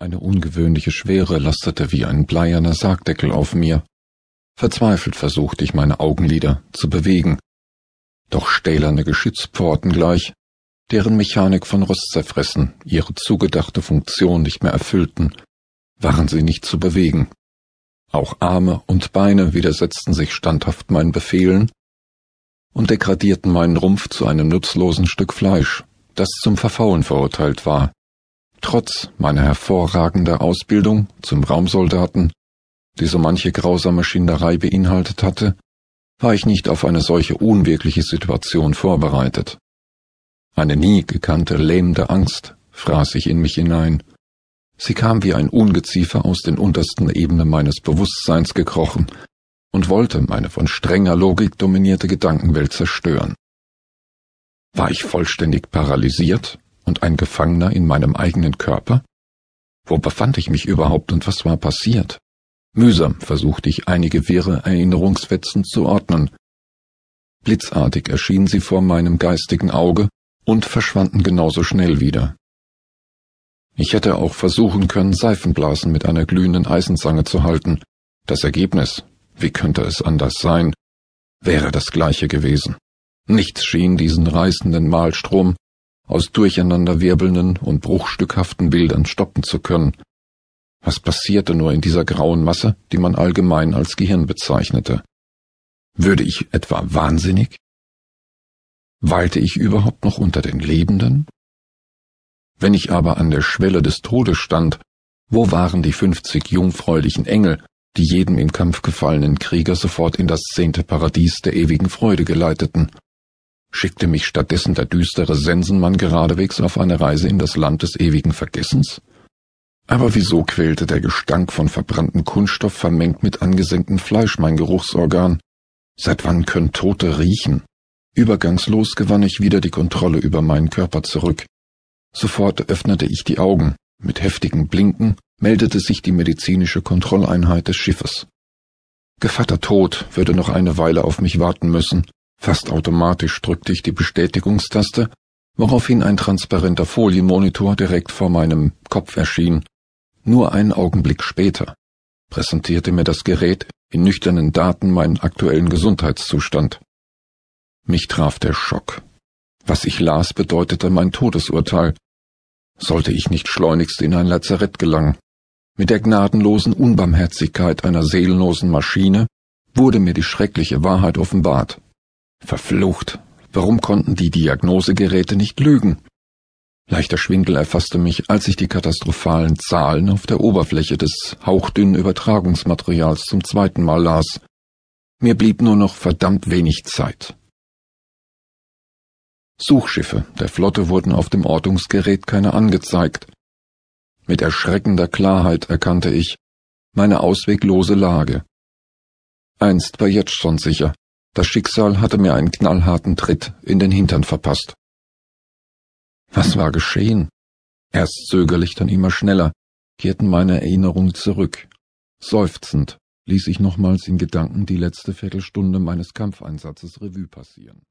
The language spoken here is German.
Eine ungewöhnliche Schwere lastete wie ein bleierner Sargdeckel auf mir. Verzweifelt versuchte ich meine Augenlider zu bewegen, doch stählerne Geschützpforten gleich, deren Mechanik von Rost zerfressen, ihre zugedachte Funktion nicht mehr erfüllten, waren sie nicht zu bewegen. Auch Arme und Beine widersetzten sich standhaft meinen Befehlen und degradierten meinen Rumpf zu einem nutzlosen Stück Fleisch, das zum Verfaulen verurteilt war. Trotz meiner hervorragenden Ausbildung zum Raumsoldaten, die so manche grausame Schinderei beinhaltet hatte, war ich nicht auf eine solche unwirkliche Situation vorbereitet. Eine nie gekannte lähmende Angst fraß sich in mich hinein. Sie kam wie ein Ungeziefer aus den untersten Ebenen meines Bewusstseins gekrochen und wollte meine von strenger Logik dominierte Gedankenwelt zerstören. War ich vollständig paralysiert und ein Gefangener in meinem eigenen Körper? Wo befand ich mich überhaupt und was war passiert? Mühsam versuchte ich einige wirre Erinnerungsfetzen zu ordnen. Blitzartig erschienen sie vor meinem geistigen Auge und verschwanden genauso schnell wieder. Ich hätte auch versuchen können, Seifenblasen mit einer glühenden Eisenzange zu halten. Das Ergebnis, wie könnte es anders sein, wäre das gleiche gewesen. Nichts schien diesen reißenden Malstrom aus durcheinanderwirbelnden und bruchstückhaften Bildern stoppen zu können. Was passierte nur in dieser grauen Masse, die man allgemein als Gehirn bezeichnete? Würde ich etwa wahnsinnig? Weilte ich überhaupt noch unter den Lebenden? Wenn ich aber an der Schwelle des Todes stand, wo waren die fünfzig jungfräulichen Engel, die jedem im Kampf gefallenen Krieger sofort in das zehnte Paradies der ewigen Freude geleiteten? Schickte mich stattdessen der düstere Sensenmann geradewegs auf eine Reise in das Land des ewigen Vergessens? Aber wieso quälte der Gestank von verbranntem Kunststoff vermengt mit angesenktem Fleisch mein Geruchsorgan? Seit wann können Tote riechen? Übergangslos gewann ich wieder die Kontrolle über meinen Körper zurück. Sofort öffnete ich die Augen. Mit heftigem Blinken meldete sich die medizinische Kontrolleinheit des Schiffes. Gevatter Tod würde noch eine Weile auf mich warten müssen, Fast automatisch drückte ich die Bestätigungstaste, woraufhin ein transparenter Folienmonitor direkt vor meinem Kopf erschien. Nur einen Augenblick später präsentierte mir das Gerät in nüchternen Daten meinen aktuellen Gesundheitszustand. Mich traf der Schock. Was ich las, bedeutete mein Todesurteil. Sollte ich nicht schleunigst in ein Lazarett gelangen. Mit der gnadenlosen Unbarmherzigkeit einer seelenlosen Maschine wurde mir die schreckliche Wahrheit offenbart. Verflucht, warum konnten die Diagnosegeräte nicht lügen? Leichter Schwindel erfasste mich, als ich die katastrophalen Zahlen auf der Oberfläche des hauchdünnen Übertragungsmaterials zum zweiten Mal las. Mir blieb nur noch verdammt wenig Zeit. Suchschiffe der Flotte wurden auf dem Ortungsgerät keine angezeigt. Mit erschreckender Klarheit erkannte ich meine ausweglose Lage. Einst war jetzt schon sicher, das Schicksal hatte mir einen knallharten Tritt in den Hintern verpasst. Was war geschehen? Erst zögerlich, dann immer schneller, kehrten meine Erinnerungen zurück. Seufzend ließ ich nochmals in Gedanken die letzte Viertelstunde meines Kampfeinsatzes Revue passieren.